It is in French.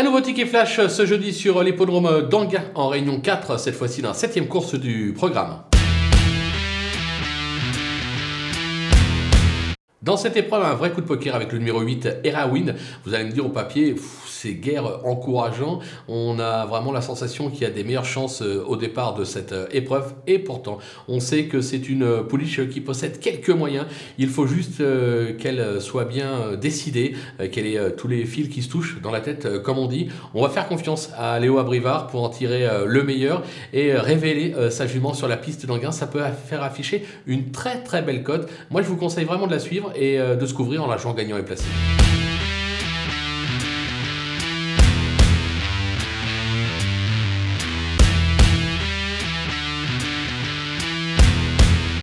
Un nouveau ticket flash ce jeudi sur l'hippodrome d'Anguin en réunion 4, cette fois-ci dans la septième course du programme. Dans cette épreuve, un vrai coup de poker avec le numéro 8, Erawin. Vous allez me dire au papier, c'est guère encourageant. On a vraiment la sensation qu'il y a des meilleures chances euh, au départ de cette euh, épreuve. Et pourtant, on sait que c'est une euh, pouliche qui possède quelques moyens. Il faut juste qu'elle soit bien décidée, qu'elle ait tous les fils qui se touchent dans la tête, comme on dit. On va faire confiance à Léo Abrivard pour en tirer le meilleur et révéler sa jument sur la piste d'Anguin. Ça peut faire afficher une très très belle cote. Moi, je vous conseille vraiment de la suivre et de se couvrir en la jouant gagnant et placé.